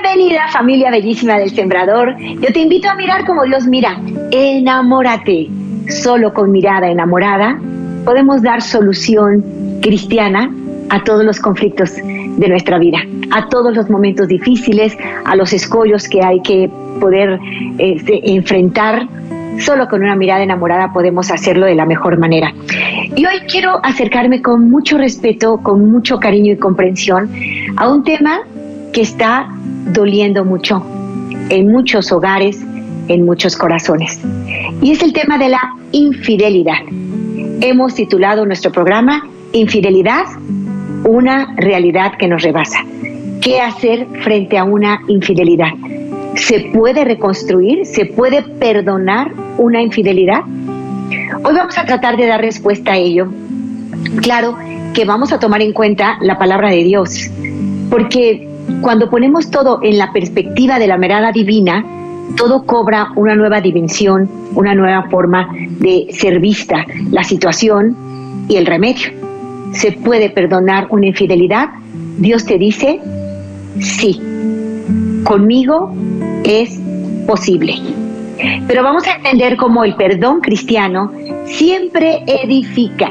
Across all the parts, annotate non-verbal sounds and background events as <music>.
Bienvenida familia bellísima del Sembrador. Yo te invito a mirar como Dios mira. Enamórate. Solo con mirada enamorada podemos dar solución cristiana a todos los conflictos de nuestra vida, a todos los momentos difíciles, a los escollos que hay que poder este, enfrentar. Solo con una mirada enamorada podemos hacerlo de la mejor manera. Y hoy quiero acercarme con mucho respeto, con mucho cariño y comprensión a un tema está doliendo mucho en muchos hogares, en muchos corazones. Y es el tema de la infidelidad. Hemos titulado nuestro programa Infidelidad, una realidad que nos rebasa. ¿Qué hacer frente a una infidelidad? ¿Se puede reconstruir? ¿Se puede perdonar una infidelidad? Hoy vamos a tratar de dar respuesta a ello. Claro que vamos a tomar en cuenta la palabra de Dios, porque cuando ponemos todo en la perspectiva de la mirada divina, todo cobra una nueva dimensión, una nueva forma de ser vista, la situación y el remedio. ¿Se puede perdonar una infidelidad? Dios te dice, sí, conmigo es posible. Pero vamos a entender cómo el perdón cristiano siempre edifica.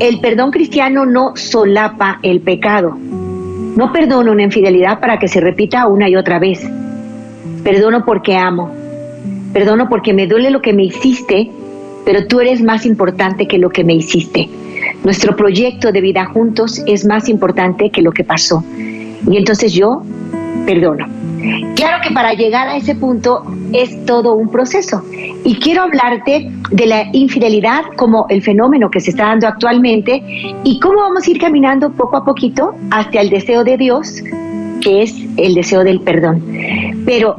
El perdón cristiano no solapa el pecado, no perdono una infidelidad para que se repita una y otra vez. Perdono porque amo. Perdono porque me duele lo que me hiciste, pero tú eres más importante que lo que me hiciste. Nuestro proyecto de vida juntos es más importante que lo que pasó. Y entonces yo perdono. Claro que para llegar a ese punto es todo un proceso. Y quiero hablarte de la infidelidad como el fenómeno que se está dando actualmente y cómo vamos a ir caminando poco a poquito hacia el deseo de Dios, que es el deseo del perdón. Pero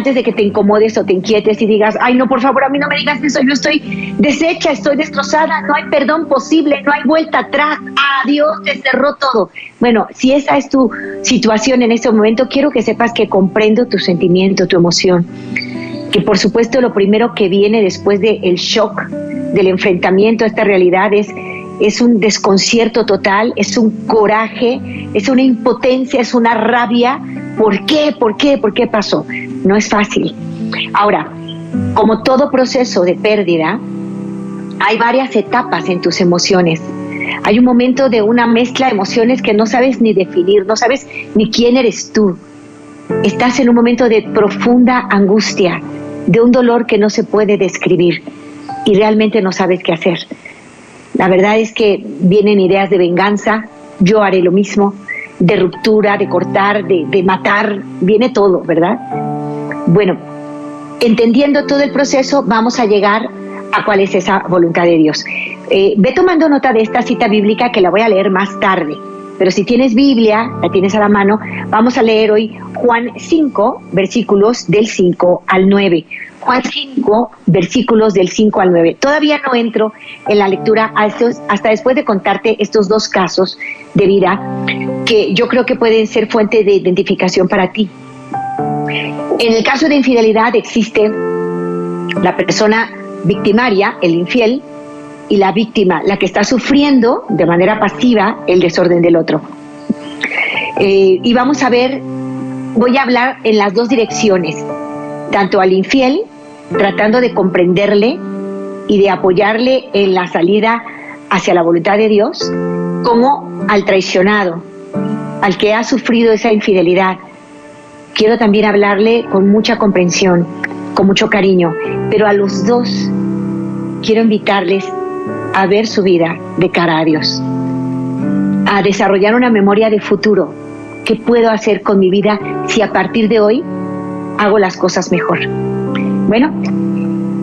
antes de que te incomodes o te inquietes y digas, ay no, por favor, a mí no me digas eso, yo estoy deshecha, estoy destrozada, no hay perdón posible, no hay vuelta atrás, adiós, te cerró todo. Bueno, si esa es tu situación en este momento, quiero que sepas que comprendo tu sentimiento, tu emoción, que por supuesto lo primero que viene después del shock, del enfrentamiento a esta realidad es es un desconcierto total, es un coraje, es una impotencia, es una rabia. ¿Por qué? ¿Por qué? ¿Por qué pasó? No es fácil. Ahora, como todo proceso de pérdida, hay varias etapas en tus emociones. Hay un momento de una mezcla de emociones que no sabes ni definir, no sabes ni quién eres tú. Estás en un momento de profunda angustia, de un dolor que no se puede describir y realmente no sabes qué hacer. La verdad es que vienen ideas de venganza, yo haré lo mismo, de ruptura, de cortar, de, de matar, viene todo, ¿verdad? Bueno, entendiendo todo el proceso, vamos a llegar a cuál es esa voluntad de Dios. Eh, ve tomando nota de esta cita bíblica que la voy a leer más tarde. Pero si tienes Biblia, la tienes a la mano, vamos a leer hoy Juan 5, versículos del 5 al 9. Juan 5, versículos del 5 al 9. Todavía no entro en la lectura hasta después de contarte estos dos casos de vida que yo creo que pueden ser fuente de identificación para ti. En el caso de infidelidad existe la persona victimaria, el infiel, y la víctima, la que está sufriendo de manera pasiva el desorden del otro. Eh, y vamos a ver, voy a hablar en las dos direcciones, tanto al infiel, tratando de comprenderle y de apoyarle en la salida hacia la voluntad de Dios, como al traicionado, al que ha sufrido esa infidelidad, quiero también hablarle con mucha comprensión, con mucho cariño, pero a los dos quiero invitarles a ver su vida de cara a Dios, a desarrollar una memoria de futuro. ¿Qué puedo hacer con mi vida si a partir de hoy hago las cosas mejor? Bueno,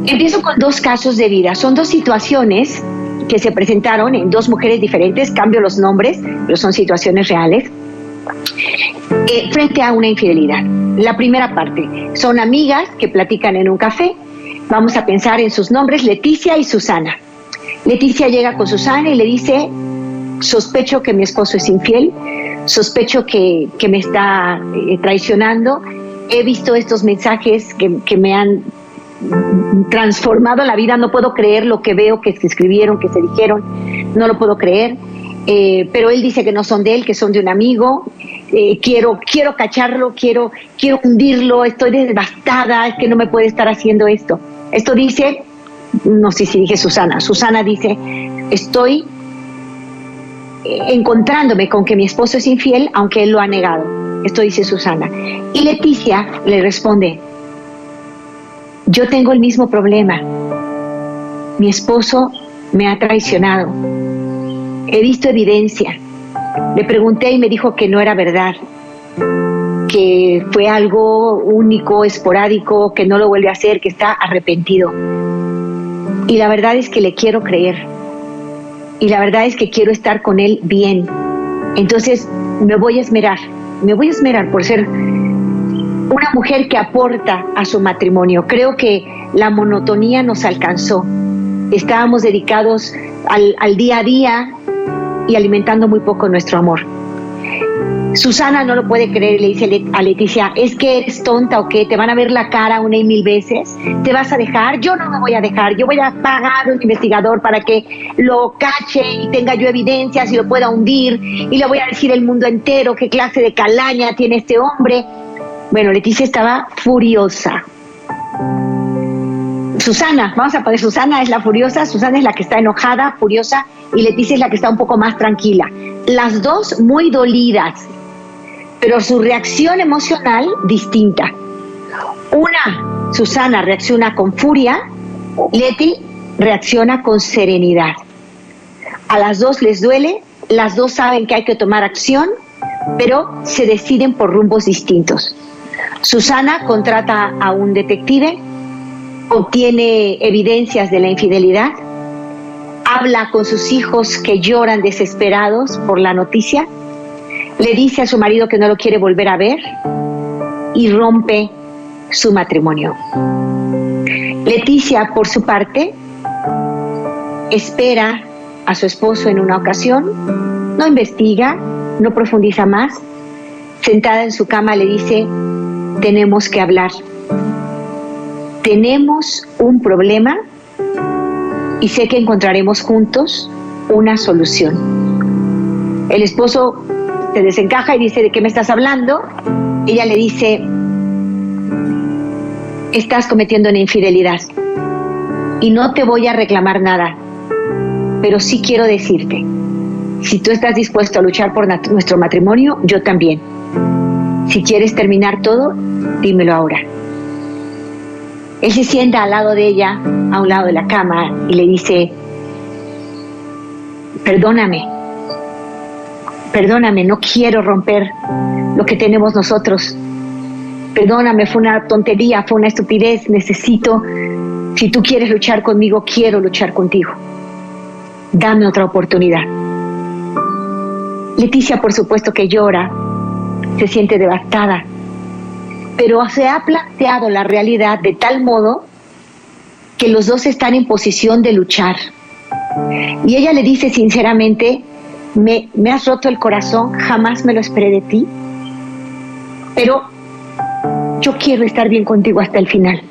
empiezo con dos casos de vida. Son dos situaciones que se presentaron en dos mujeres diferentes, cambio los nombres, pero son situaciones reales, eh, frente a una infidelidad. La primera parte, son amigas que platican en un café, vamos a pensar en sus nombres, Leticia y Susana. Leticia llega con Susana y le dice, sospecho que mi esposo es infiel, sospecho que, me está eh, traicionando, he visto estos mensajes que, que me han transformado la vida, no puedo creer lo que veo, que se escribieron, que se dijeron, no lo puedo creer. Eh, pero él dice que no son de él, que son de un amigo. Eh, quiero, quiero cacharlo, quiero, quiero hundirlo, estoy devastada, es que no me puede estar haciendo esto. Esto dice, no sé si dije Susana, Susana dice, estoy eh, encontrándome con que mi esposo es infiel, aunque él lo ha negado. Esto dice Susana. Y Leticia le responde, yo tengo el mismo problema. Mi esposo me ha traicionado. He visto evidencia. Le pregunté y me dijo que no era verdad, que fue algo único, esporádico, que no lo vuelve a hacer, que está arrepentido. Y la verdad es que le quiero creer. Y la verdad es que quiero estar con él bien. Entonces me voy a esmerar, me voy a esmerar por ser una mujer que aporta a su matrimonio. Creo que la monotonía nos alcanzó. Estábamos dedicados al, día a día y alimentando muy poco nuestro amor. Susana no lo puede creer, le dice a Leticia, ¿es que eres tonta o qué? ¿Te van a ver la cara una y mil veces? ¿Te vas a dejar? Yo no me voy a dejar, yo voy a pagar a un investigador para que lo cache y tenga yo evidencias y lo pueda hundir y le voy a decir el mundo entero qué clase de calaña tiene este hombre bueno, Leticia estaba furiosa. Susana, vamos a poner Susana es la furiosa, Susana es la que está enojada, furiosa y Leticia es la que está un poco más tranquila. Las dos muy dolidas, pero su reacción emocional distinta. Una, Susana reacciona con furia, Leti reacciona con serenidad. A las dos les duele, las dos saben que hay que tomar acción, pero se deciden por rumbos distintos. Susana contrata a un detective, obtiene evidencias de la infidelidad, habla con sus hijos que lloran desesperados por la noticia, le dice a su marido que no lo quiere volver a ver y rompe su matrimonio. Leticia, por su parte, espera a su esposo en una ocasión, no investiga, no profundiza más, sentada en su cama le dice, tenemos que hablar. Tenemos un problema y sé que encontraremos juntos una solución. El esposo se desencaja y dice, ¿de qué me estás hablando? Ella le dice, estás cometiendo una infidelidad y no te voy a reclamar nada, pero sí quiero decirte, si tú estás dispuesto a luchar por nuestro matrimonio, yo también. Si quieres terminar todo, dímelo ahora. Él se sienta al lado de ella, a un lado de la cama, y le dice, perdóname, perdóname, no quiero romper lo que tenemos nosotros. Perdóname, fue una tontería, fue una estupidez, necesito, si tú quieres luchar conmigo, quiero luchar contigo. Dame otra oportunidad. Leticia, por supuesto que llora, se siente devastada, pero se ha planteado la realidad de tal modo que los dos están en posición de luchar. Y ella le dice sinceramente, me, me has roto el corazón, jamás me lo esperé de ti, pero yo quiero estar bien contigo hasta el final.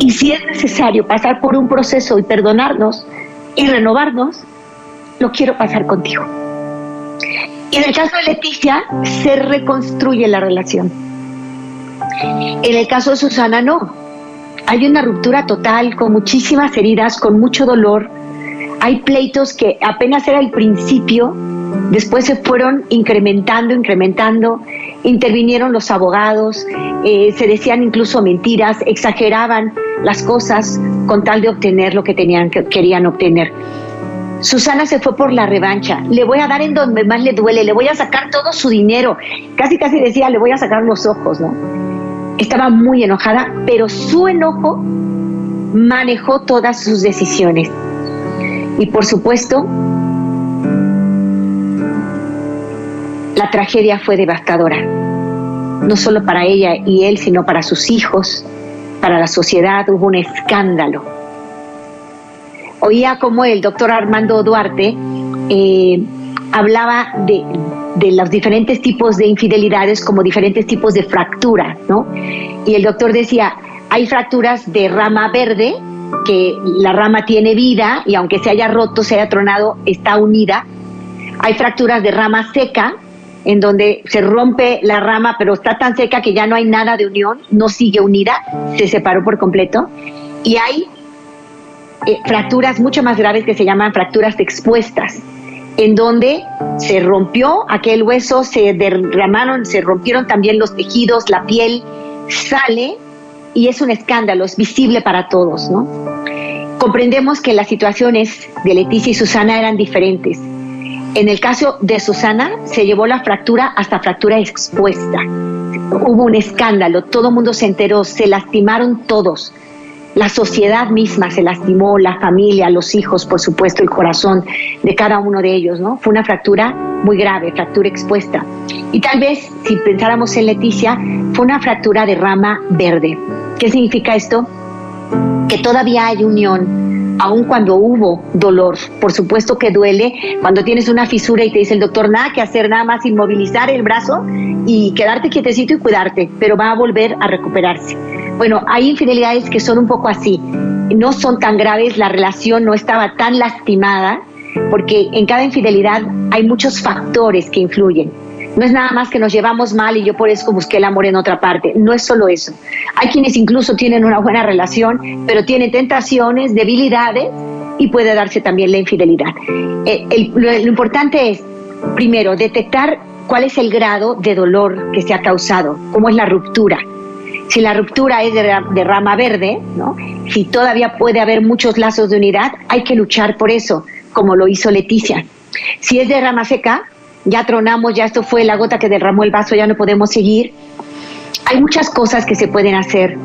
Y si es necesario pasar por un proceso y perdonarnos y renovarnos, lo quiero pasar contigo. Y en el caso de Leticia, se reconstruye la relación. En el caso de Susana, no. Hay una ruptura total, con muchísimas heridas, con mucho dolor. Hay pleitos que apenas era el principio, después se fueron incrementando, incrementando. Intervinieron los abogados, eh, se decían incluso mentiras, exageraban las cosas con tal de obtener lo que tenían, que querían obtener. Susana se fue por la revancha. Le voy a dar en donde más le duele, le voy a sacar todo su dinero. Casi, casi decía, le voy a sacar los ojos, ¿no? Estaba muy enojada, pero su enojo manejó todas sus decisiones. Y por supuesto, la tragedia fue devastadora, no solo para ella y él, sino para sus hijos, para la sociedad, hubo un escándalo. Oía como el doctor Armando Duarte eh, hablaba de, de los diferentes tipos de infidelidades como diferentes tipos de fractura, ¿no? Y el doctor decía, hay fracturas de rama verde, que la rama tiene vida y aunque se haya roto, se haya tronado, está unida. Hay fracturas de rama seca, en donde se rompe la rama, pero está tan seca que ya no hay nada de unión, no sigue unida, se separó por completo. Y hay eh, fracturas mucho más graves que se llaman fracturas expuestas, en donde se rompió aquel hueso, se derramaron, se rompieron también los tejidos, la piel sale y es un escándalo, es visible para todos, ¿no? Comprendemos que las situaciones de Leticia y Susana eran diferentes. En el caso de Susana se llevó la fractura hasta fractura expuesta. Hubo un escándalo, todo el mundo se enteró, se lastimaron todos. La sociedad misma se lastimó, la familia, los hijos, por supuesto, el corazón de cada uno de ellos, ¿no? Fue una fractura muy grave, fractura expuesta. Y tal vez, si pensáramos en Leticia, fue una fractura de rama verde. ¿Qué significa esto? Que todavía hay unión, aun cuando hubo dolor. Por supuesto que duele cuando tienes una fisura y te dice el doctor, nada que hacer, nada más inmovilizar el brazo y quedarte quietecito y cuidarte, pero va a volver a recuperarse. Bueno, hay infidelidades que son un poco así, no son tan graves, la relación no estaba tan lastimada, porque en cada infidelidad hay muchos factores que influyen. No es nada más que nos llevamos mal y yo por eso busqué el amor en otra parte. No es solo eso. Hay quienes incluso tienen una buena relación, pero tienen tentaciones, debilidades y puede darse también la infidelidad. Eh, lo, importante es, primero, detectar cuál es el grado de dolor que se ha causado, cómo es la ruptura si la ruptura es de, rama verde, si todavía puede haber muchos lazos de unidad, hay que luchar por eso, como lo hizo Leticia. Si es de rama seca, ya tronamos, ya esto fue la gota que derramó el vaso, ya no podemos seguir. Hay muchas cosas que se pueden hacer,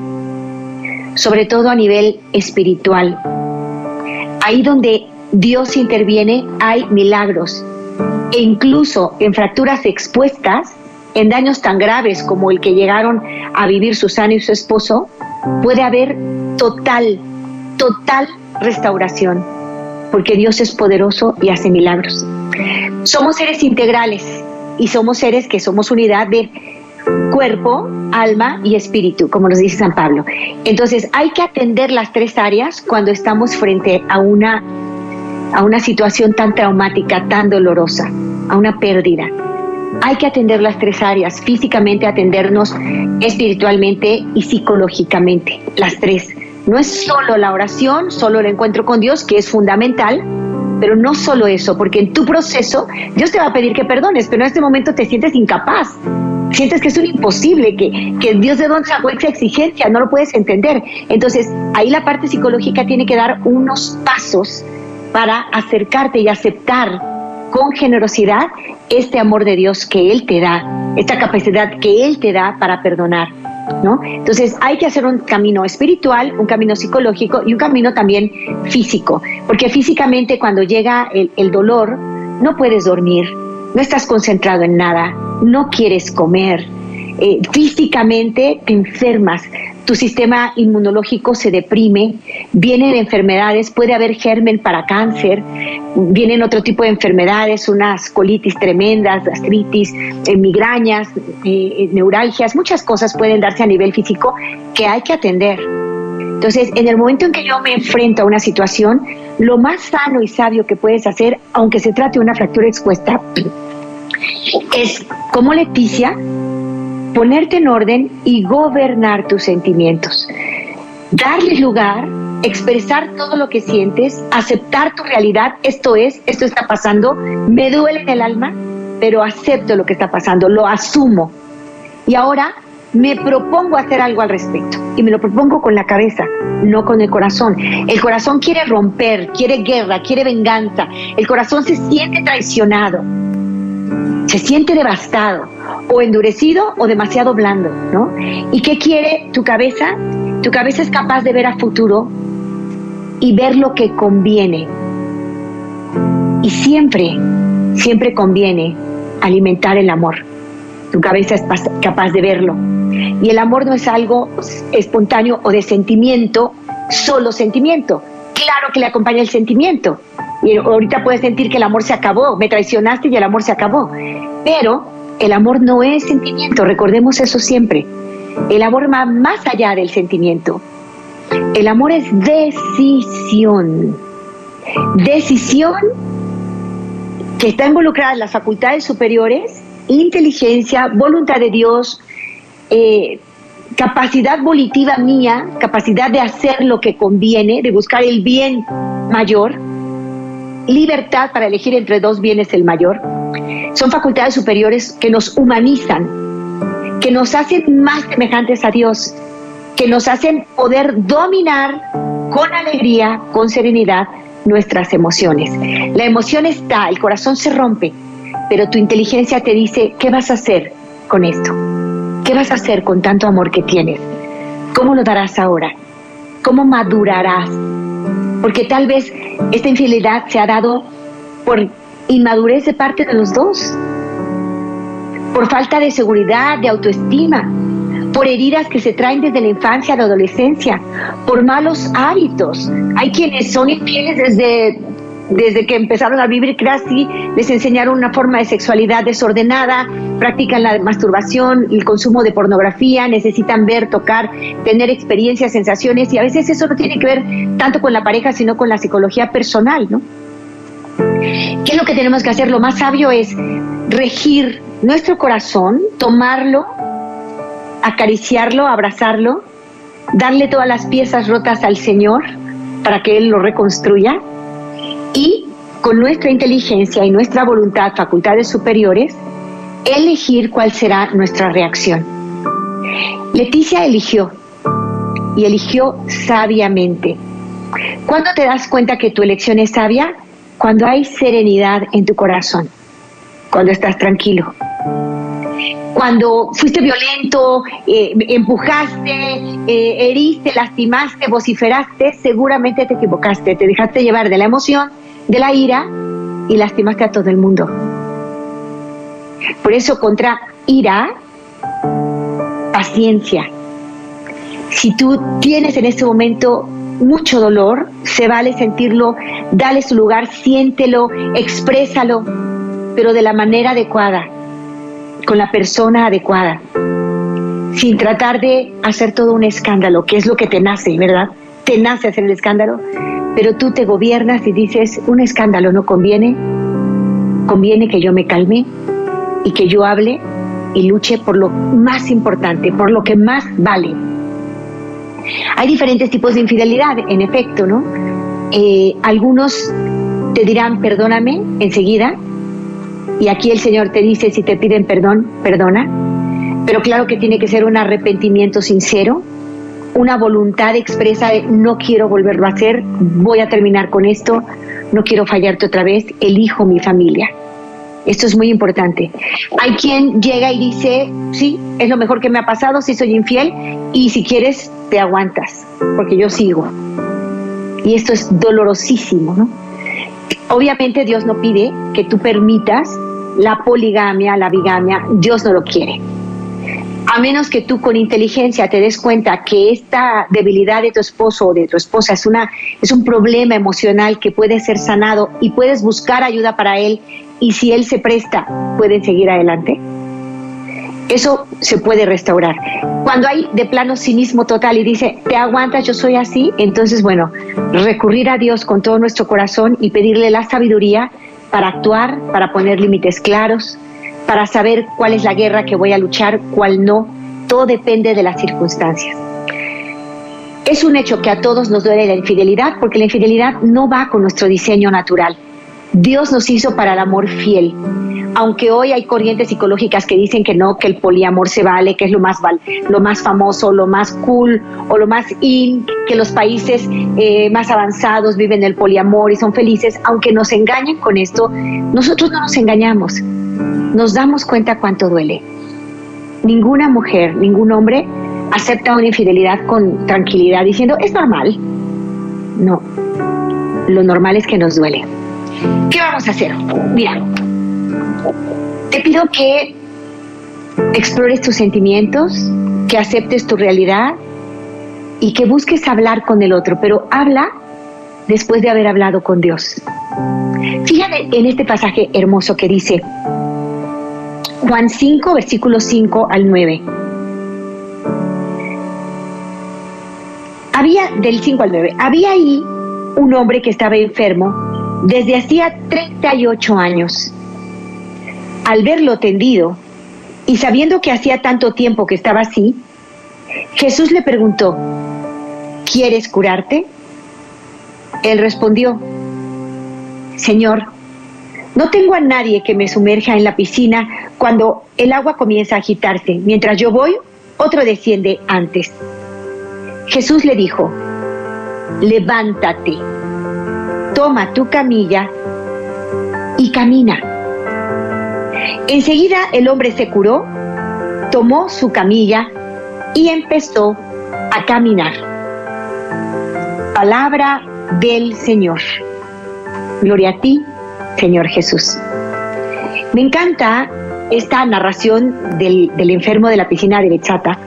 sobre todo a nivel espiritual. Ahí donde Dios interviene hay milagros. E incluso en fracturas expuestas, en daños tan graves como el que llegaron a vivir Susana y su esposo, puede haber total, total restauración, porque Dios es poderoso y hace milagros. Somos seres integrales y somos seres que somos unidad de cuerpo, alma y espíritu, como nos dice San Pablo. Entonces hay que atender las tres áreas cuando estamos frente a una, a una situación tan traumática, tan dolorosa, a una pérdida hay que atender las tres áreas, físicamente atendernos, espiritualmente y psicológicamente, las tres. No es solo la oración, solo el encuentro con Dios, que es fundamental, pero no solo eso, porque en tu proceso Dios te va a pedir que perdones, pero en este momento te sientes incapaz, sientes que es un imposible, que, que Dios de dónde sacó esa exigencia, no lo puedes entender. Entonces, ahí la parte psicológica tiene que dar unos pasos para acercarte y aceptar con generosidad este amor de Dios que Él te da, esta capacidad que Él te da para perdonar. ¿No? Entonces hay que hacer un camino espiritual, un camino psicológico y un camino también físico, porque físicamente cuando llega el, el dolor no puedes dormir, no estás concentrado en nada, no quieres comer, eh, físicamente te enfermas, tu sistema inmunológico se deprime, vienen enfermedades, puede haber germen para cáncer, vienen otro tipo de enfermedades, unas colitis tremendas, gastritis, eh, migrañas, eh, neuralgias, muchas cosas pueden darse a nivel físico que hay que atender. Entonces, en el momento en que yo me enfrento a una situación, lo más sano y sabio que puedes hacer, aunque se trate de una fractura expuesta, es como Leticia, ponerte en orden y gobernar tus sentimientos. Darles lugar, expresar todo lo que sientes, aceptar tu realidad, esto es, esto está pasando, me duele en el alma, pero acepto lo que está pasando, lo asumo. Y ahora me propongo hacer algo al respecto. Y me lo propongo con la cabeza, no con el corazón. El corazón quiere romper, quiere guerra, quiere venganza. El corazón se siente traicionado, se siente devastado o endurecido o demasiado blando, ¿no? ¿Y qué quiere tu cabeza? Tu cabeza es capaz de ver a futuro y ver lo que conviene. Y siempre, siempre conviene alimentar el amor. Tu cabeza es capaz de verlo. Y el amor no es algo espontáneo o de sentimiento, solo sentimiento. Claro que le acompaña el sentimiento. Y ahorita puedes sentir que el amor se acabó, me traicionaste y el amor se acabó. Pero el amor no es sentimiento, recordemos eso siempre. El amor va más allá del sentimiento. El amor es decisión. Decisión que está involucrada en las facultades superiores, inteligencia, voluntad de Dios, eh, capacidad volitiva mía, capacidad de hacer lo que conviene, de buscar el bien mayor, libertad para elegir entre dos bienes el mayor. Son facultades superiores que nos humanizan, que nos hacen más semejantes a Dios, que nos hacen poder dominar con alegría, con serenidad nuestras emociones. La emoción está, el corazón se rompe, pero tu inteligencia te dice, ¿qué vas a hacer con esto? ¿Qué vas a hacer con tanto amor que tienes? ¿Cómo lo darás ahora? ¿Cómo madurarás? Porque tal vez esta infidelidad se ha dado por inmadurez de parte de los dos, por falta de seguridad, de autoestima, por heridas que se traen desde la infancia a la adolescencia, por malos hábitos. Hay quienes son infieles desde desde que empezaron a vivir casi, les enseñaron una forma de sexualidad desordenada, practican la masturbación, el consumo de pornografía, necesitan ver, tocar, tener experiencias, sensaciones, y a veces eso no tiene que ver tanto con la pareja, sino con la psicología personal, ¿no? ¿Qué es lo que tenemos que hacer? Lo más sabio es regir nuestro corazón, tomarlo, acariciarlo, abrazarlo, darle todas las piezas rotas al Señor para que Él lo reconstruya y con nuestra inteligencia y nuestra voluntad, facultades superiores, elegir cuál será nuestra reacción. Leticia eligió y eligió sabiamente. ¿Cuándo te das cuenta que tu elección es sabia? Cuando hay serenidad en tu corazón, cuando estás tranquilo. Cuando fuiste violento, eh, empujaste, eh, heriste, lastimaste, vociferaste, seguramente te equivocaste, te dejaste llevar de la emoción de la ira y lastimaste a todo el mundo. Por eso contra ira, paciencia. Si tú tienes en este momento mucho dolor, se vale sentirlo, dale su lugar, siéntelo, exprésalo, pero de la manera adecuada, con la persona adecuada, sin tratar de hacer todo un escándalo, que es lo que te nace, ¿verdad? Te nace hacer el escándalo, pero tú te gobiernas y dices, un escándalo no conviene, conviene que yo me calme y que yo hable y luche por lo más importante, por lo que más vale. Hay diferentes tipos de infidelidad, en efecto, ¿no? Eh, algunos te dirán, perdóname enseguida, y aquí el Señor te dice, si te piden perdón, perdona, pero claro que tiene que ser un arrepentimiento sincero, una voluntad expresa de no quiero volverlo a hacer, voy a terminar con esto, no quiero fallarte otra vez, elijo mi familia. Esto es muy importante. Hay quien llega y dice, sí, es lo mejor que me ha pasado, si soy infiel, y si quieres, te aguantas, porque yo sigo. Y esto es dolorosísimo, ¿no? Obviamente Dios no pide que tú permitas la poligamia, la bigamia, Dios no lo quiere a menos que tú con inteligencia te des cuenta que esta debilidad de tu esposo o de tu esposa es, una, es un problema emocional que puede ser sanado y puedes buscar ayuda para él y si él se presta, pueden seguir adelante. Eso se puede restaurar. Cuando hay de plano cinismo total y dice, te aguantas, yo soy así, entonces, bueno, recurrir a Dios con todo nuestro corazón y pedirle la sabiduría para actuar, para poner límites claros, para saber cuál es la guerra que voy a luchar, cuál no. Todo depende de las circunstancias. Es un hecho que a todos nos duele la infidelidad porque la infidelidad no va con nuestro diseño natural. Dios nos hizo para el amor fiel. Aunque hoy hay corrientes psicológicas que dicen que no, que el poliamor se vale, que es lo más, lo más famoso, lo más cool o lo más in, que los países eh, más avanzados viven el poliamor y son felices, aunque nos engañen con esto, nosotros no nos engañamos nos damos cuenta cuánto duele. Ninguna mujer, ningún hombre acepta una infidelidad con tranquilidad diciendo, es normal. No, lo normal es que nos duele. ¿Qué vamos a hacer? Mira, te pido que explores tus sentimientos, que aceptes tu realidad y que busques hablar con el otro, pero habla después de haber hablado con Dios. Fíjate en este pasaje hermoso que dice Juan 5, versículos 5 al 9. Había, del 5 al 9, había ahí un hombre que estaba enfermo desde hacía 38 años. Al verlo tendido y sabiendo que hacía tanto tiempo que estaba así, Jesús le preguntó, ¿quieres curarte? Él respondió, Señor, no tengo a nadie que me sumerja en la piscina cuando el agua comienza a agitarse. Mientras yo voy, otro desciende antes. Jesús le dijo, levántate, toma tu camilla y camina. Enseguida el hombre se curó, tomó su camilla y empezó a caminar. Palabra del Señor. Gloria a ti, Señor Jesús. Me encanta esta narración del, enfermo de la piscina de Bechata.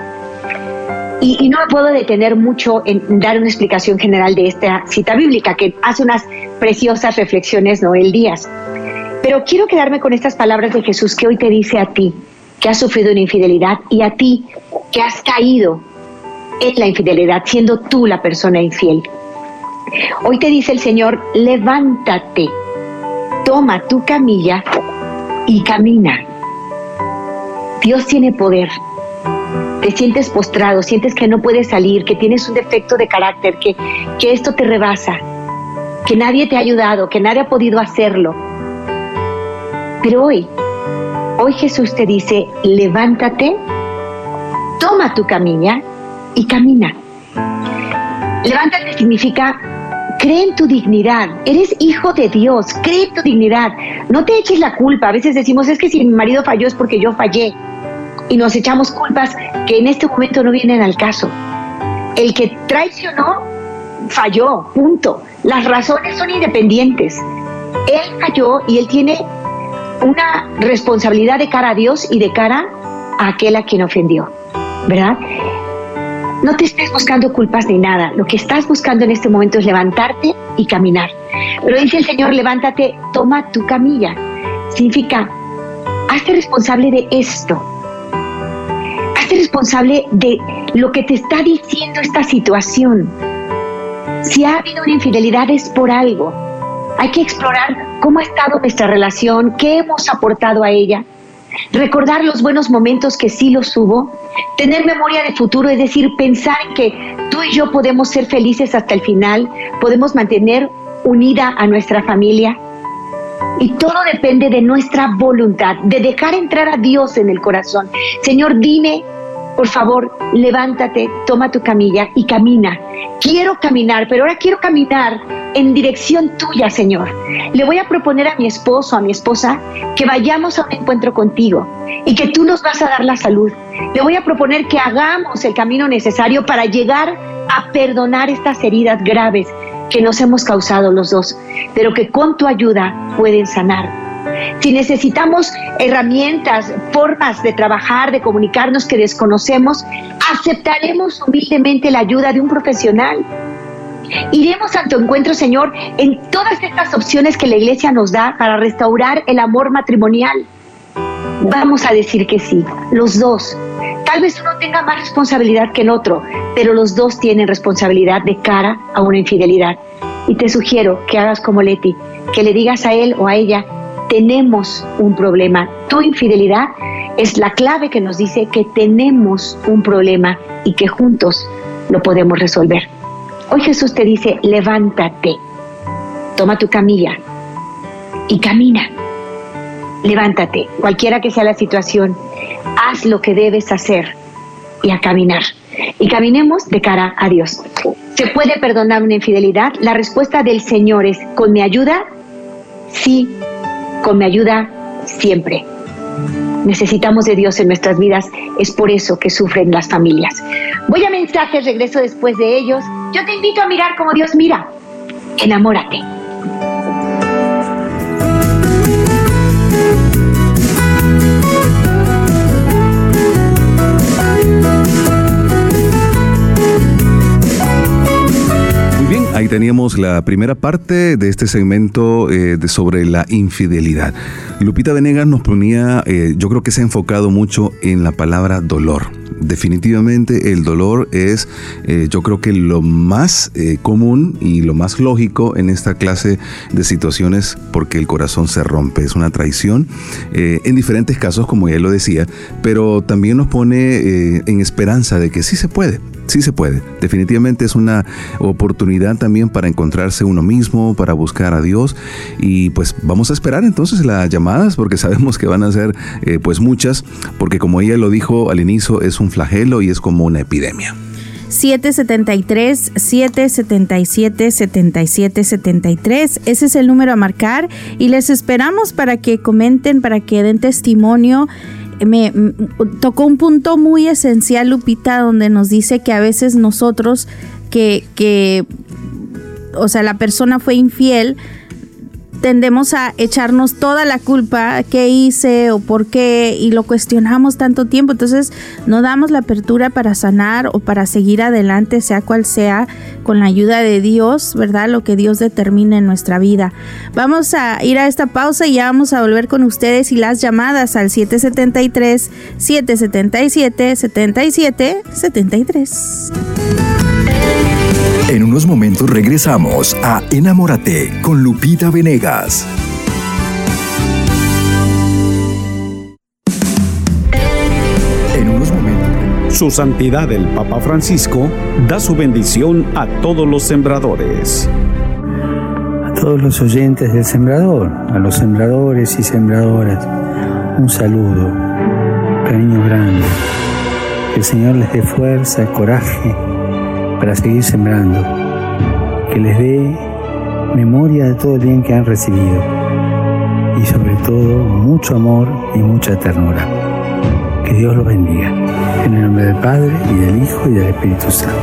Y, no me puedo detener mucho en dar una explicación general de esta cita bíblica que hace unas preciosas reflexiones Noel Díaz. Pero quiero quedarme con estas palabras de Jesús que hoy te dice a ti que has sufrido una infidelidad y a ti que has caído en la infidelidad siendo tú la persona infiel. Hoy te dice el Señor, levántate, toma tu camilla y camina. Dios tiene poder. Te sientes postrado, sientes que no puedes salir, que tienes un defecto de carácter, que, que esto te rebasa, que nadie te ha ayudado, que nadie ha podido hacerlo. Pero hoy, hoy Jesús te dice, levántate, toma tu camilla y camina. Levántate significa Cree en tu dignidad. Eres hijo de Dios. Cree en tu dignidad. No te eches la culpa. A veces decimos, es que si mi marido falló es porque yo fallé. Y nos echamos culpas que en este momento no vienen al caso. El que traicionó, falló. Punto. Las razones son independientes. Él falló y él tiene una responsabilidad de cara a Dios y de cara a aquel a quien ofendió. ¿Verdad? No te estés buscando culpas ni nada. Lo que estás buscando en este momento es levantarte y caminar. Pero dice el Señor, levántate, toma tu camilla. Significa, hazte responsable de esto. Hazte responsable de lo que te está diciendo esta situación. Si ha habido una infidelidad es por algo. Hay que explorar cómo ha estado nuestra relación, qué hemos aportado a ella recordar los buenos momentos que sí los hubo, tener memoria de futuro, es decir, pensar en que tú y yo podemos ser felices hasta el final, podemos mantener unida a nuestra familia. Y todo depende de nuestra voluntad, de dejar entrar a Dios en el corazón. Señor, dime, por favor, levántate, toma tu camilla y camina. Quiero caminar, pero ahora quiero caminar en dirección tuya, Señor. Le voy a proponer a mi esposo, a mi esposa, que vayamos a un encuentro contigo y que tú nos vas a dar la salud. Le voy a proponer que hagamos el camino necesario para llegar a perdonar estas heridas graves que nos hemos causado los dos, pero que con tu ayuda pueden sanar. Si necesitamos herramientas, formas de trabajar, de comunicarnos que desconocemos, aceptaremos humildemente la ayuda de un profesional Iremos a tu encuentro, Señor, en todas estas opciones que la iglesia nos da para restaurar el amor matrimonial. Vamos a decir que sí, los dos. Tal vez uno tenga más responsabilidad que el otro, pero los dos tienen responsabilidad de cara a una infidelidad. Y te sugiero que hagas como Leti, que le digas a él o a ella, tenemos un problema. Tu infidelidad es la clave que nos dice que tenemos un problema y que juntos lo podemos resolver. Hoy Jesús te dice, levántate, toma tu camilla y camina. Levántate, cualquiera que sea la situación, haz lo que debes hacer y a caminar. Y caminemos de cara a Dios. ¿Se puede perdonar una infidelidad? La respuesta del Señor es, ¿con mi ayuda? Sí, con mi ayuda siempre. Necesitamos de Dios en nuestras vidas, es por eso que sufren las familias. Voy a mensajes, regreso después de ellos. Yo te invito a mirar como Dios mira. Enamórate. Teníamos la primera parte de este segmento eh, sobre la infidelidad. Lupita Venegas nos ponía, eh, yo creo que se ha enfocado mucho en la palabra dolor. Definitivamente el dolor es, eh, yo creo que lo más común y lo más lógico en esta clase de situaciones porque el corazón se rompe. Es una traición en diferentes casos, como ya lo decía, pero también nos pone en esperanza de que sí se puede sí se puede. Definitivamente es una oportunidad también para encontrarse uno mismo, para buscar a Dios. Y pues vamos a esperar entonces las llamadas porque <laughs> sabemos que van a ser eh, pues muchas, porque como ella lo dijo al inicio, es un flagelo y es como una epidemia. 773 777 7773. Ese es el número a marcar y les esperamos para que comenten, para que den testimonio me tocó un punto muy esencial, Lupita, donde nos dice que a veces nosotros, que, que o sea, la persona fue infiel, tendemos a echarnos toda la culpa, qué hice o por qué, y lo cuestionamos tanto tiempo. Entonces no damos la apertura para sanar o para seguir adelante, sea cual sea, con la ayuda de Dios, ¿verdad? Lo que Dios determine en nuestra vida. Vamos a ir a esta pausa y ya vamos a volver con ustedes y las llamadas al 773 777 77 73. En unos momentos regresamos a Enamórate con Lupita Venegas. En unos momentos. Su Santidad el Papa Francisco da su bendición a todos los sembradores. A todos los oyentes del sembrador, a los sembradores y sembradoras, un saludo, cariño grande. Que el Señor les dé fuerza, coraje para seguir sembrando, que les dé memoria de todo el bien que han recibido y sobre todo mucho amor y mucha ternura. Que Dios los bendiga. En el nombre del Padre y del Hijo y del Espíritu Santo.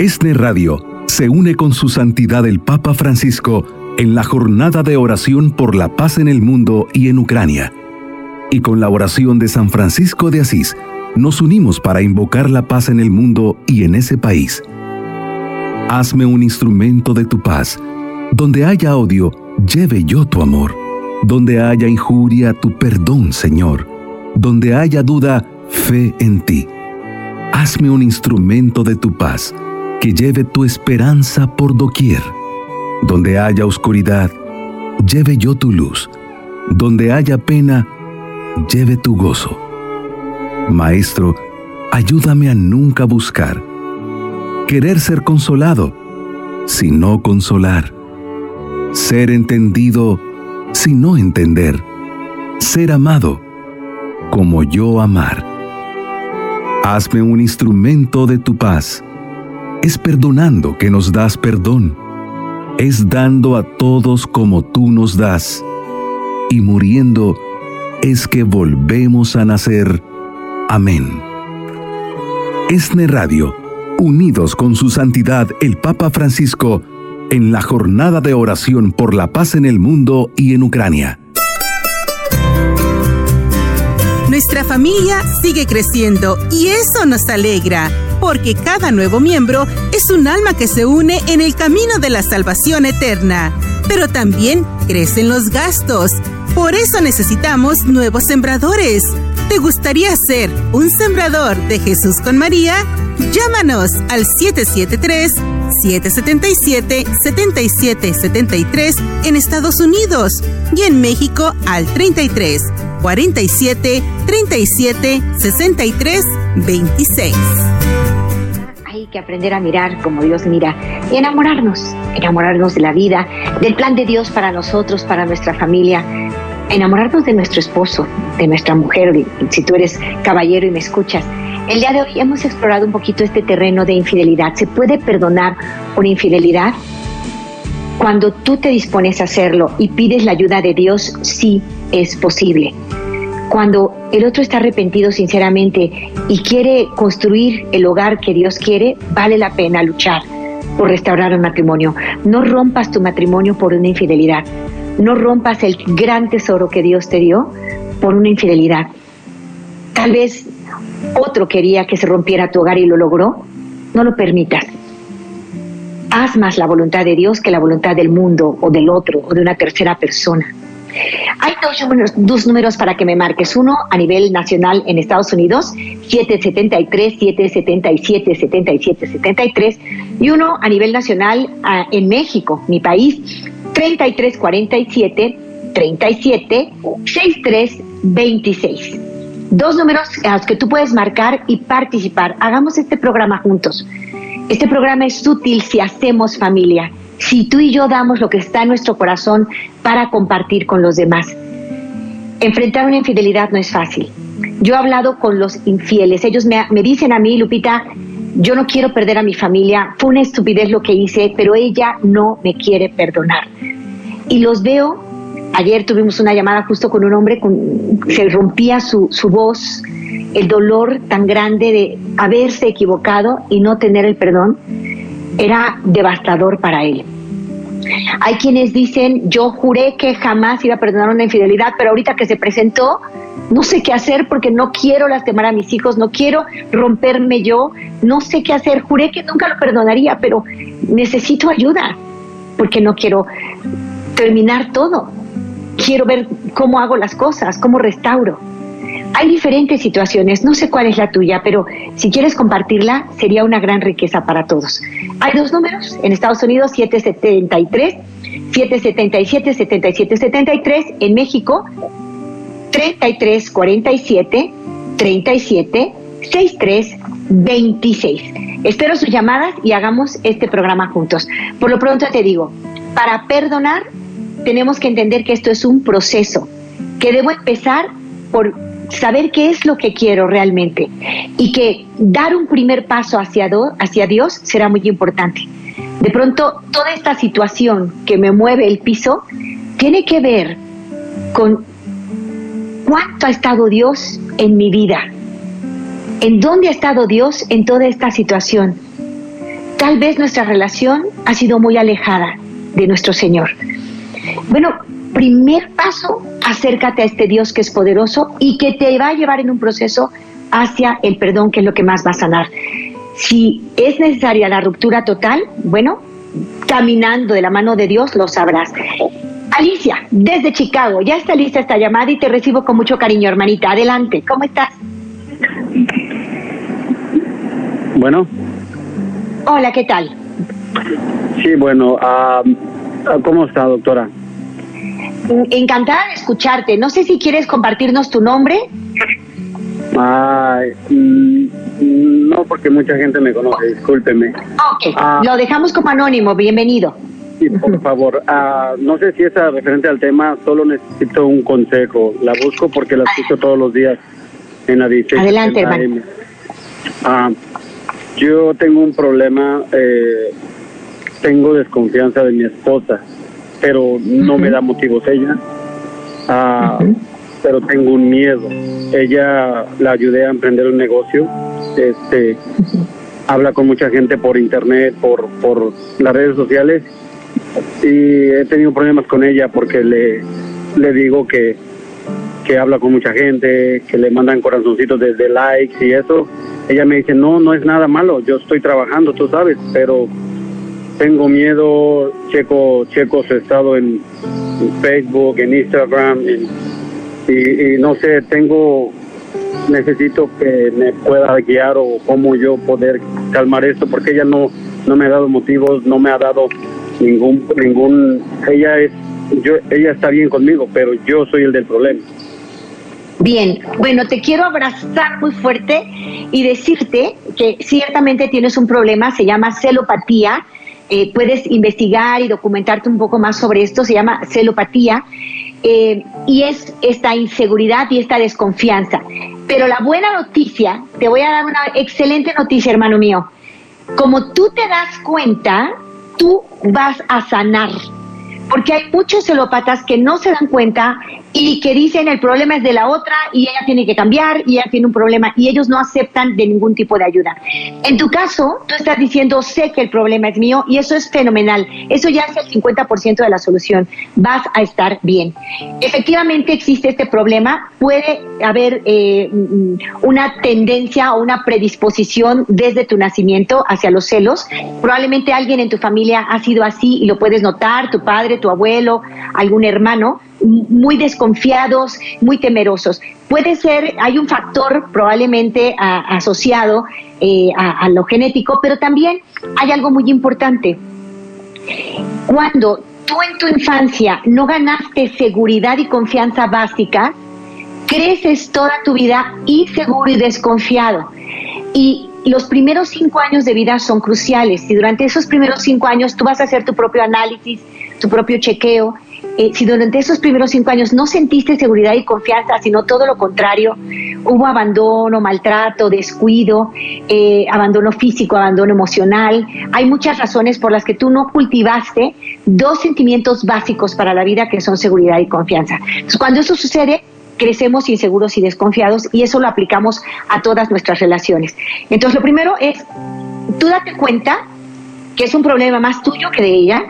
Este Radio se une con su santidad el Papa Francisco en la jornada de oración por la paz en el mundo y en Ucrania. Y con la oración de San Francisco de Asís, nos unimos para invocar la paz en el mundo y en ese país. Hazme un instrumento de tu paz. Donde haya odio, lleve yo tu amor. Donde haya injuria, tu perdón, Señor. Donde haya duda, fe en ti. Hazme un instrumento de tu paz, que lleve tu esperanza por doquier. Donde haya oscuridad, lleve yo tu luz. Donde haya pena, lleve tu gozo. Maestro, ayúdame a nunca buscar. Querer ser consolado, sino consolar. Ser entendido, sino entender. Ser amado, como yo amar. Hazme un instrumento de tu paz. Es perdonando que nos das perdón es dando a todos como tú nos das, y muriendo es que volvemos a nacer. Amén. Esne Radio, unidos con su santidad el Papa Francisco, en la jornada de oración por la paz en el mundo y en Ucrania. Nuestra familia sigue creciendo y eso nos alegra porque cada nuevo miembro es un alma que se une en el camino de la salvación eterna. Pero también crecen los gastos. Por eso necesitamos nuevos sembradores. ¿Te gustaría ser un sembrador de Jesús con María? Llámanos al 773-777-7773 en Estados Unidos y en México al 33 47 37 63 26 que aprender a mirar como Dios mira y enamorarnos, enamorarnos de la vida, del plan de Dios para nosotros, para nuestra familia, enamorarnos de nuestro esposo, de nuestra mujer, si tú eres caballero y me escuchas. El día de hoy hemos explorado un poquito este terreno de infidelidad. ¿Se puede perdonar una infidelidad? Cuando tú te dispones a hacerlo y pides la ayuda de Dios, sí es posible cuando el otro está arrepentido sinceramente y quiere construir el hogar que Dios quiere, vale la pena luchar por restaurar el matrimonio. No rompas tu matrimonio por una infidelidad. No rompas el gran tesoro que Dios te dio por una infidelidad. Tal vez otro quería que se rompiera tu hogar y lo logró. No lo permitas. Haz más la voluntad de Dios que la voluntad del mundo o del otro o de una tercera persona. Hay dos números, dos números para que me marques. Uno a nivel nacional en Estados Unidos, 773, 777, 77, 73. Y uno a nivel nacional en México, mi país, 3347, 37, 63, 26. Dos números a los que tú puedes marcar y participar. Hagamos este programa juntos. Este programa es útil si hacemos familia si tú y yo damos lo que está en nuestro corazón para compartir con los demás. Enfrentar una infidelidad no es fácil. Yo he hablado con los infieles. Ellos me, dicen a mí, Lupita, yo no quiero perder a mi familia. Fue una estupidez lo que hice, pero ella no me quiere perdonar. Y los veo. Ayer tuvimos una llamada justo con un hombre, se rompía su, su voz, el dolor tan grande de haberse equivocado y no tener el perdón era devastador para él. Hay quienes dicen, yo juré que jamás iba a perdonar una infidelidad, pero ahorita que se presentó, no sé qué hacer porque no quiero lastimar a mis hijos, no quiero romperme yo, no sé qué hacer, juré que nunca lo perdonaría, pero necesito ayuda porque no quiero terminar todo. Quiero ver cómo hago las cosas, cómo restauro. Hay diferentes situaciones, no sé cuál es la tuya, pero si quieres compartirla sería una gran riqueza para todos. Hay dos números, en Estados Unidos 773, 777, 7773, en México 3347, 37, 63, 26. Espero sus llamadas y hagamos este programa juntos. Por lo pronto te digo, para perdonar tenemos que entender que esto es un proceso, que debo empezar por saber qué es lo que quiero realmente y que dar un primer paso hacia, Dios será muy importante. De pronto, toda esta situación que me mueve el piso tiene que ver con cuánto ha estado Dios en mi vida, en dónde ha estado Dios en toda esta situación. Tal vez nuestra relación ha sido muy alejada de nuestro Señor. Bueno, primer paso, acércate a este Dios que es poderoso y que te va a llevar en un proceso hacia el perdón, que es lo que más va a sanar. Si es necesaria la ruptura total, bueno, caminando de la mano de Dios lo sabrás. Alicia, desde Chicago, ya está lista esta llamada y te recibo con mucho cariño, hermanita. Adelante, ¿cómo estás? Bueno. Hola, ¿qué tal? Sí, bueno, ah, ¿cómo está, doctora? Encantada de escucharte. No sé si quieres compartirnos tu nombre. Ay, mm, no, porque mucha gente me conoce, discúlpeme. Ok, ah. lo dejamos como anónimo, bienvenido. Sí, por favor. Ah, no sé si es referente al tema, solo necesito un consejo. La busco porque la escucho todos los días en la Adelante, hermano. Ah, yo tengo un problema, eh, tengo desconfianza de mi esposa pero no me da motivos ella. Ah, pero tengo un miedo. Ella la ayudé a emprender un negocio. Este habla con mucha gente por internet, por por las redes sociales y he tenido problemas con ella porque le le digo que que habla con mucha gente, que le mandan corazoncitos desde likes y eso. Ella me dice, no, no es nada malo, yo estoy trabajando, tú sabes, pero tengo miedo, checo, checo su estado en, Facebook, en Instagram, y, no sé, tengo, necesito que me pueda guiar o cómo yo poder calmar esto, porque ella no, no me ha dado motivos, no me ha dado ningún, ningún, ella es, yo, ella está bien conmigo, pero yo soy el del problema. Bien, bueno, te quiero abrazar muy fuerte y decirte que ciertamente tienes un problema, se llama celopatía, eh, puedes investigar y documentarte un poco más sobre esto, se llama celopatía, eh, y es esta inseguridad y esta desconfianza. Pero la buena noticia, te voy a dar una excelente noticia, hermano mío. Como tú te das cuenta, tú vas a sanar. Porque hay muchos celópatas que no se dan cuenta y que dicen el problema es de la otra y ella tiene que cambiar y ella tiene un problema y ellos no aceptan de ningún tipo de ayuda. En tu caso, tú estás diciendo, sé que el problema es mío y eso es fenomenal. Eso ya es el 50% de la solución. Vas a estar bien. Efectivamente existe este problema. Puede haber eh, mm, una tendencia o una predisposición desde tu nacimiento hacia los celos. Probablemente alguien en tu familia ha sido así y lo puedes notar, tu padre, tu abuelo, algún hermano muy desconfiados, muy temerosos. Puede ser, hay un factor probablemente asociado eh, a, lo genético, pero también hay algo muy importante. Cuando tú en tu infancia no ganaste seguridad y confianza básica, creces toda tu vida inseguro y desconfiado. Y los primeros cinco años de vida son cruciales. Y durante esos primeros cinco años tú vas a hacer tu propio análisis, tu propio chequeo, eh, si durante esos primeros cinco años no sentiste seguridad y confianza, sino todo lo contrario, hubo abandono, maltrato, descuido, eh, abandono físico, abandono emocional, hay muchas razones por las que tú no cultivaste dos sentimientos básicos para la vida que son seguridad y confianza. Entonces, cuando eso sucede, crecemos inseguros y desconfiados y eso lo aplicamos a todas nuestras relaciones. Entonces, lo primero es, tú date cuenta que es un problema más tuyo que de ella,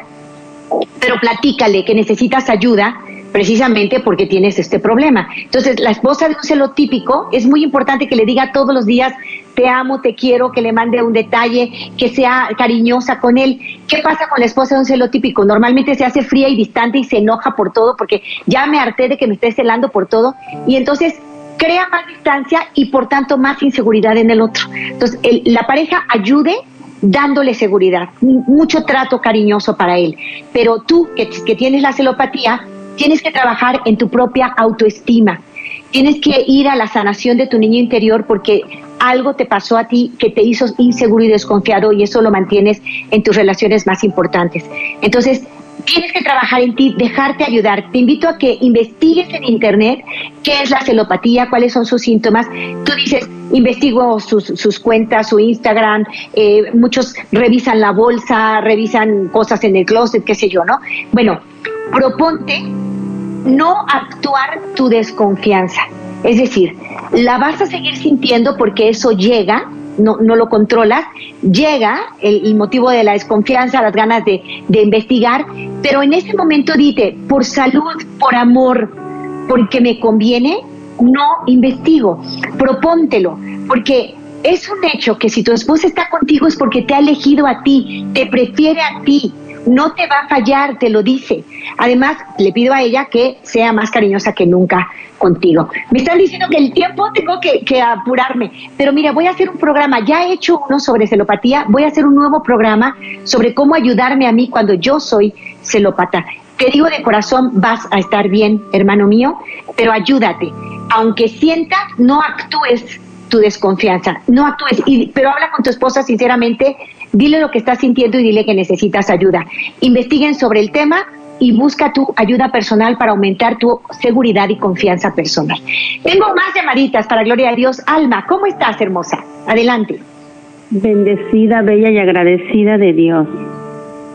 pero platícale que necesitas ayuda precisamente porque tienes este problema. Entonces, la esposa de un celo típico es muy importante que le diga todos los días, te amo, te quiero, que le mande un detalle, que sea cariñosa con él. ¿Qué pasa con la esposa de un celo típico? Normalmente se hace fría y distante y se enoja por todo porque ya me harté de que me esté celando por todo y entonces crea más distancia y por tanto más inseguridad en el otro. Entonces, la pareja ayude dándole seguridad, mucho trato cariñoso para él. Pero tú que, que tienes la celopatía, tienes que trabajar en tu propia autoestima. Tienes que ir a la sanación de tu niño interior porque algo te pasó a ti que te hizo inseguro y desconfiado y eso lo mantienes en tus relaciones más importantes. Entonces, tienes que trabajar en ti, dejarte ayudar. Te invito a que investigues en internet qué es la celopatía, cuáles son sus síntomas. Tú dices, investigo sus, cuentas, su Instagram, eh, muchos revisan la bolsa, revisan cosas en el closet, qué sé yo, ¿no? Bueno, proponte no actuar tu desconfianza. Es decir, la vas a seguir sintiendo porque eso llega, no, no lo controlas, llega el, motivo de la desconfianza, las ganas de, de investigar, pero en ese momento dite, por salud, por amor, porque me conviene, no investigo, propóntelo, porque es un hecho que si tu esposa está contigo es porque te ha elegido a ti, te prefiere a ti, no te va a fallar, te lo dice. Además, le pido a ella que sea más cariñosa que nunca contigo. Me están diciendo que el tiempo tengo que, apurarme, pero mira, voy a hacer un programa, ya he hecho uno sobre celopatía, voy a hacer un nuevo programa sobre cómo ayudarme a mí cuando yo soy celopata. Te digo de corazón, vas a estar bien, hermano mío, pero ayúdate. Aunque sientas, no actúes tu desconfianza, no actúes, pero habla con tu esposa sinceramente, dile lo que estás sintiendo y dile que necesitas ayuda. Investiguen sobre el tema y busca tu ayuda personal para aumentar tu seguridad y confianza personal. Tengo más llamaditas para gloria a Dios. Alma, ¿cómo estás, hermosa? Adelante. Bendecida, bella y agradecida de Dios.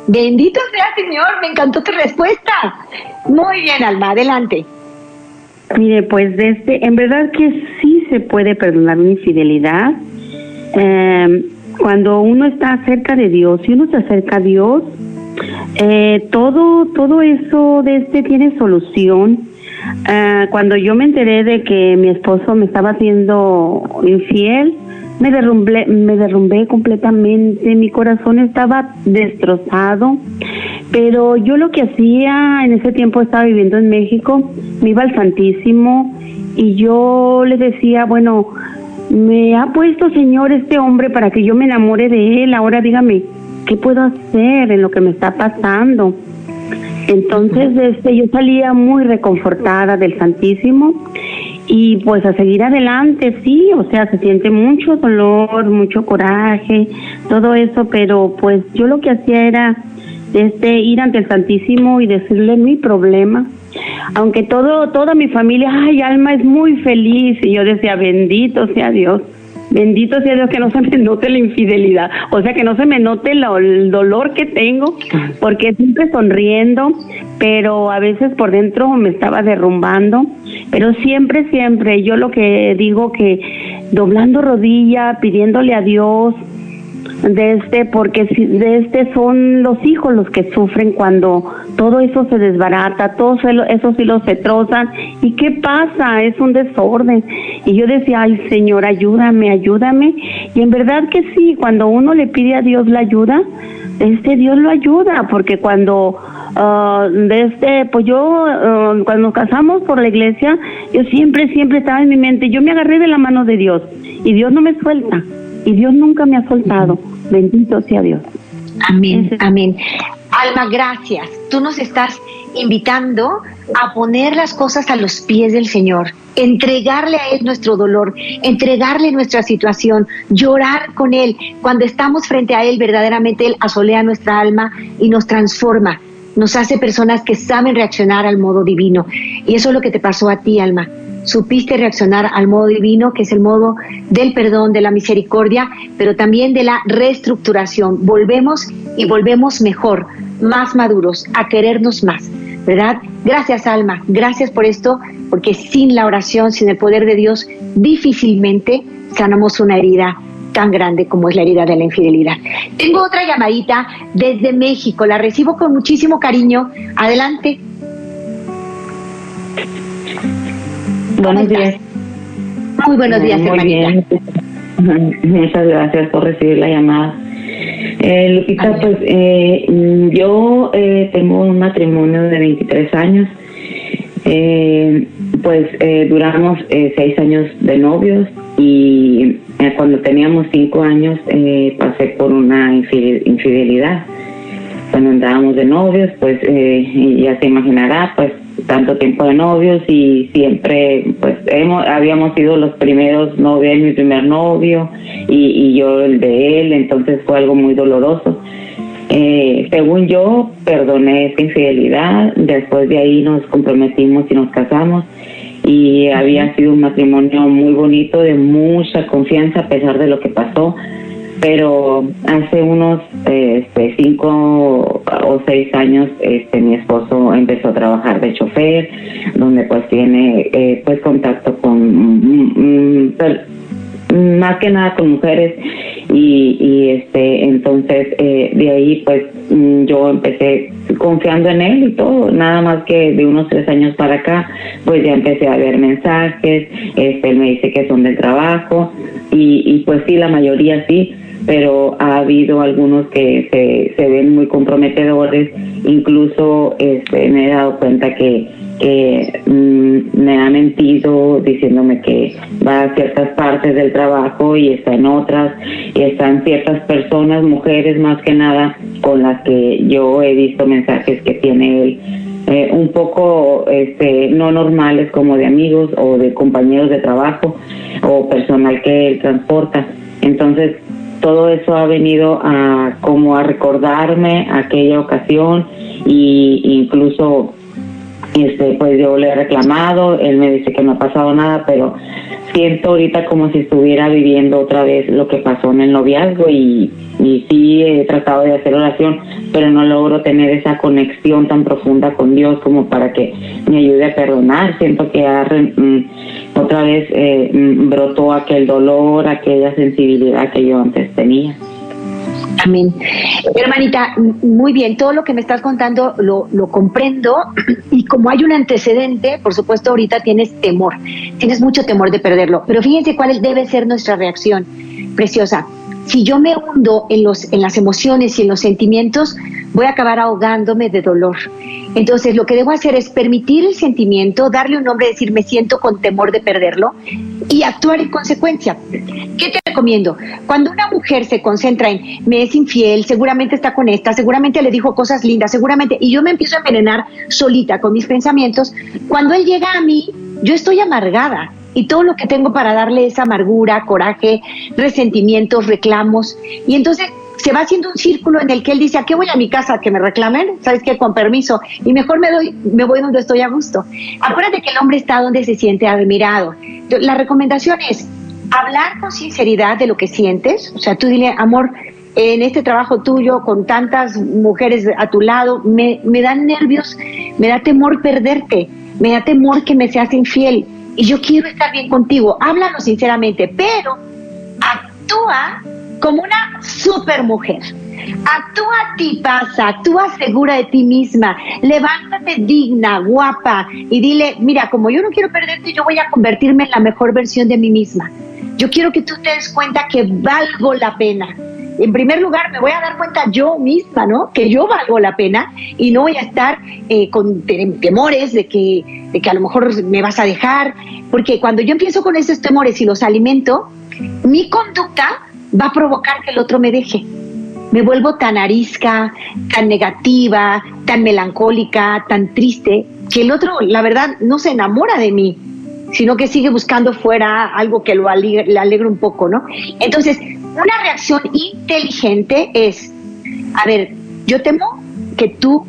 Bendito sea, Señor, me encantó tu respuesta. Muy bien, Alma, adelante. Mire, pues desde, en verdad que sí se puede perdonar una infidelidad. Em, cuando uno está cerca de Dios, si uno se acerca a Dios, eh, todo, todo eso de este tiene solución. Eh, cuando yo me enteré de que mi esposo me estaba haciendo infiel, me derrumbé, me derrumbé completamente, mi corazón estaba destrozado, pero yo lo que hacía en ese tiempo estaba viviendo en México, me iba al Santísimo y yo le decía, bueno, me ha puesto Señor este hombre para que yo me enamore de él, ahora dígame, ¿qué puedo hacer en lo que me está pasando? Entonces, este, yo salía muy reconfortada del Santísimo y pues a seguir adelante, sí, o sea, se siente mucho dolor, mucho coraje, todo eso, pero pues yo lo que hacía era este ir ante el Santísimo y decirle mi problema. Aunque todo toda mi familia, ay, Alma es muy feliz y yo decía, bendito sea Dios. Bendito sea Dios que no se me note la infidelidad, o sea, que no se me note el dolor que tengo, porque siempre sonriendo, pero a veces por dentro me estaba derrumbando, pero siempre, siempre, yo lo que digo que doblando rodilla, pidiéndole a Dios, de este porque de este son los hijos los que sufren cuando todo eso se desbarata, todos esos hilos se trozan y qué pasa, es un desorden. Y yo decía, ay Señor, ayúdame, ayúdame. Y en verdad que sí, cuando uno le pide a Dios la ayuda, este Dios lo ayuda, porque cuando uh, de este, pues yo uh, cuando nos casamos por la iglesia, yo siempre, siempre estaba en mi mente, yo me agarré de la mano de Dios y Dios no me suelta y Dios nunca me ha soltado. Bendito sea Dios. Amén, amén. Alma, gracias. Tú nos estás invitando a poner las cosas a los pies del Señor, entregarle a Él nuestro dolor, entregarle nuestra situación, llorar con Él. Cuando estamos frente a Él, verdaderamente Él asolea nuestra alma y nos transforma, nos hace personas que saben reaccionar al modo divino. Y eso es lo que te pasó a ti, alma supiste reaccionar al modo divino, que es el modo del perdón, de la misericordia, pero también de la reestructuración. Volvemos y volvemos mejor, más maduros, a querernos más, ¿verdad? Gracias, Alma, gracias por esto, porque sin la oración, sin el poder de Dios, difícilmente sanamos una herida tan grande como es la herida de la infidelidad. Tengo otra llamadita desde México, la recibo con muchísimo cariño. Adelante. Buenos días. Muy buenos días, Muy bien. <laughs> Muchas gracias por recibir la llamada. Eh, Lupita, pues eh, yo eh, tengo un matrimonio de 23 años. Eh, pues eh, duramos seis años de novios y cuando teníamos cinco años pasé por una infidelidad. Cuando andábamos de novios, pues ya se imaginará, pues tanto tiempo de novios y siempre pues hemos, habíamos sido los primeros novios, mi primer novio y, yo el de él, entonces fue algo muy doloroso. Eh, según yo, perdoné esa infidelidad, después de ahí nos comprometimos y nos casamos y había sido un matrimonio muy bonito, de mucha confianza a pesar de lo que pasó. Pero hace unos este, cinco o seis años este, mi esposo empezó a trabajar de chofer, donde pues tiene eh, pues contacto con mm, mm, más que nada con mujeres y, y este entonces eh, de ahí pues mm, yo empecé confiando en él y todo nada más que de unos tres años para acá pues ya empecé a ver mensajes este él me dice que son del trabajo y, y pues sí la mayoría sí pero ha habido algunos que se, se ven muy comprometedores, incluso este, me he dado cuenta que, mm, me ha mentido diciéndome que va a ciertas partes del trabajo y está en otras, y están ciertas personas, mujeres más que nada, con las que yo he visto mensajes que tiene él eh, un poco este, no normales como de amigos o de compañeros de trabajo o personal que él transporta. Entonces, todo eso ha venido a como a recordarme aquella ocasión y incluso este pues yo le he reclamado él me dice que no ha pasado nada pero siento ahorita como si estuviera viviendo otra vez lo que pasó en el noviazgo y, y sí he tratado de hacer oración pero no logro tener esa conexión tan profunda con Dios como para que me ayude a perdonar siento que ha, mm, otra vez eh, mm, brotó aquel dolor, aquella sensibilidad que yo antes tenía. Amén. Hermanita, muy bien, todo lo que me estás contando lo, comprendo <clears throat> y como hay un antecedente, por supuesto ahorita tienes temor, tienes mucho temor de perderlo, pero fíjense cuál debe ser nuestra reacción, preciosa. Si yo me hundo en, los, en las emociones y en los sentimientos, voy a acabar ahogándome de dolor. Entonces, lo que debo hacer es permitir el sentimiento, darle un nombre, decir me siento con temor de perderlo y actuar en consecuencia. ¿Qué te recomiendo? Cuando una mujer se concentra en me es infiel, seguramente está con esta, seguramente le dijo cosas lindas, seguramente, y yo me empiezo a envenenar solita con mis pensamientos, cuando él llega a mí, yo estoy amargada y todo lo que tengo para darle es amargura, coraje, resentimientos, reclamos. Y entonces se va haciendo un círculo en el que él dice, ¿a qué voy a mi casa? ¿Que me reclamen? ¿Sabes qué? Con permiso. Y mejor me, doy, me voy donde estoy a gusto. Acuérdate que el hombre está donde se siente admirado. La recomendación es, hablar con sinceridad de lo que sientes. O sea, tú dile, amor, en este trabajo tuyo, con tantas mujeres a tu lado, me, dan nervios, me da temor perderte, me da temor que me seas infiel y yo quiero estar bien contigo. Háblalo sinceramente, pero actúa como una super mujer. Actúa ti pasa, actúa segura de ti misma, levántate digna, guapa y dile, mira, como yo no quiero perderte, yo voy a convertirme en la mejor versión de mí misma. Yo quiero que tú te des cuenta que valgo la pena. En primer lugar, me voy a dar cuenta yo misma, ¿no? Que yo valgo la pena y no voy a estar eh, con temores de que, de que a lo mejor me vas a dejar, porque cuando yo empiezo con esos temores y los alimento, mi conducta va a provocar que el otro me deje. Me vuelvo tan arisca, tan negativa, tan melancólica, tan triste, que el otro, la verdad, no se enamora de mí, sino que sigue buscando fuera algo que lo alegre, le alegre un poco, ¿no? Entonces, una reacción inteligente es, a ver, yo temo que tú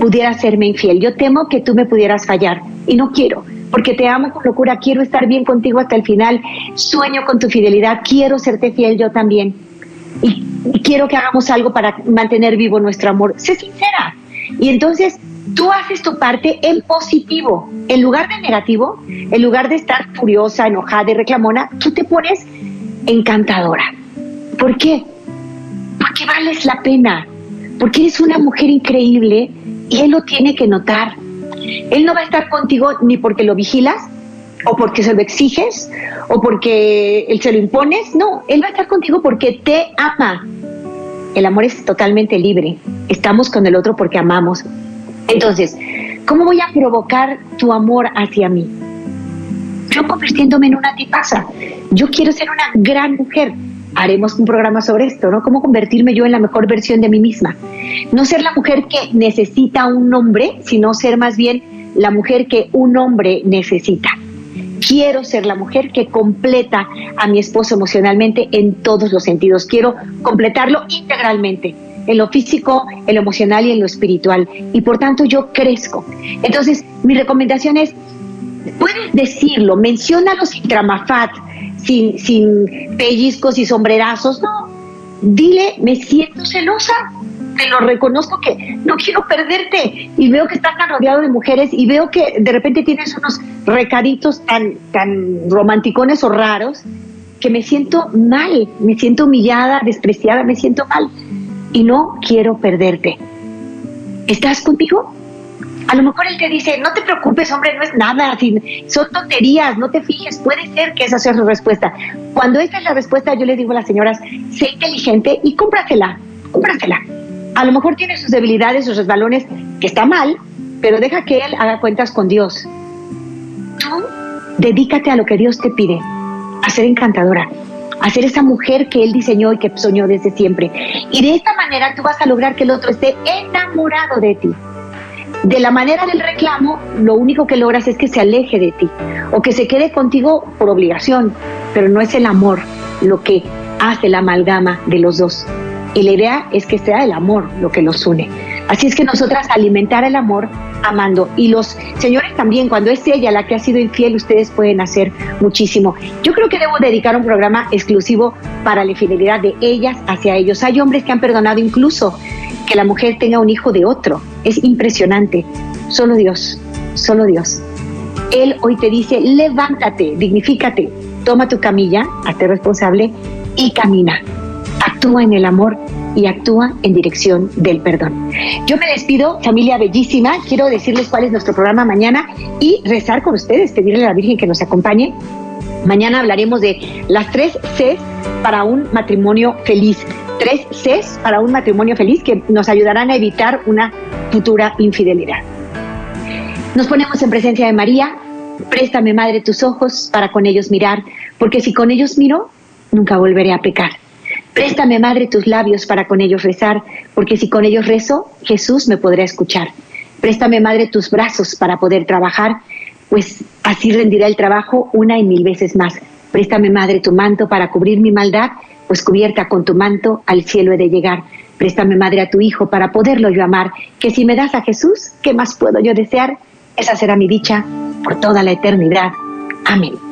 pudieras serme infiel, yo temo que tú me pudieras fallar y no quiero porque te amo con locura, quiero estar bien contigo hasta el final, sueño con tu fidelidad, quiero serte fiel yo también. Y, quiero que hagamos algo para mantener vivo nuestro amor. Sé sincera. Y entonces tú haces tu parte en positivo. En lugar de negativo, en lugar de estar furiosa, enojada y reclamona, tú te pones encantadora. ¿Por qué? Porque vales la pena. Porque eres una mujer increíble y él lo tiene que notar. Él no va a estar contigo ni porque lo vigilas, o porque se lo exiges, o porque él se lo impones. No, Él va a estar contigo porque te ama. El amor es totalmente libre. Estamos con el otro porque amamos. Entonces, ¿cómo voy a provocar tu amor hacia mí? Yo convirtiéndome en una tipaza. Yo quiero ser una gran mujer haremos un programa sobre esto, ¿no? Cómo convertirme yo en la mejor versión de mí misma. No ser la mujer que necesita un hombre, sino ser más bien la mujer que un hombre necesita. Quiero ser la mujer que completa a mi esposo emocionalmente en todos los sentidos. Quiero completarlo integralmente, en lo físico, en lo emocional y en lo espiritual. Y por tanto yo crezco. Entonces, mi recomendación es, puedes decirlo, menciónalo sin tramafat, sin, sin pellizcos y sombrerazos, no. Dile, me siento celosa, te lo reconozco que no quiero perderte y veo que estás tan rodeado de mujeres y veo que de repente tienes unos recaditos tan, tan romanticones o raros que me siento mal, me siento humillada, despreciada, me siento mal y no quiero perderte. ¿Estás conmigo? A lo mejor él te dice, no te preocupes, hombre, no es nada, son tonterías, no te fijes, puede ser que esa sea su respuesta. Cuando esta es la respuesta, yo le digo a las señoras, sé inteligente y cómprasela, cómprasela. A lo mejor tiene sus debilidades, sus resbalones, que está mal, pero deja que él haga cuentas con Dios. Tú dedícate a lo que Dios te pide, a ser encantadora, a ser esa mujer que él diseñó y que soñó desde siempre. Y de esta manera tú vas a lograr que el otro esté enamorado de ti. De la manera del reclamo, lo único que logras es que se aleje de ti o que se quede contigo por obligación, pero no es el amor lo que hace la amalgama de los dos. Y la idea es que sea el amor lo que los une. Así es que nosotras alimentar el amor amando. Y los señores también, cuando es ella la que ha sido infiel, ustedes pueden hacer muchísimo. Yo creo que debo dedicar un programa exclusivo para la infidelidad de ellas hacia ellos. Hay hombres que han perdonado incluso que la mujer tenga un hijo de otro. Es impresionante. Solo Dios, solo Dios. Él hoy te dice, levántate, dignifícate, toma tu camilla, hazte responsable y camina. Actúa en el amor y actúa en dirección del perdón. Yo me despido, familia bellísima. Quiero decirles cuál es nuestro programa mañana y rezar con ustedes, pedirle a la Virgen que nos acompañe. Mañana hablaremos de las tres C para un matrimonio feliz tres Cs para un matrimonio feliz que nos ayudarán a evitar una futura infidelidad. Nos ponemos en presencia de María. Préstame, Madre, tus ojos para con ellos mirar, porque si con ellos miro, nunca volveré a pecar. Préstame, Madre, tus labios para con ellos rezar, porque si con ellos rezo, Jesús me podrá escuchar. Préstame, Madre, tus brazos para poder trabajar, pues así rendirá el trabajo una y mil veces más. Préstame, Madre, tu manto para cubrir mi maldad pues cubierta con tu manto al cielo he de llegar. Préstame, Madre, a tu Hijo para poderlo yo amar, que si me das a Jesús, ¿qué más puedo yo desear? Esa será mi dicha por toda la eternidad. Amén.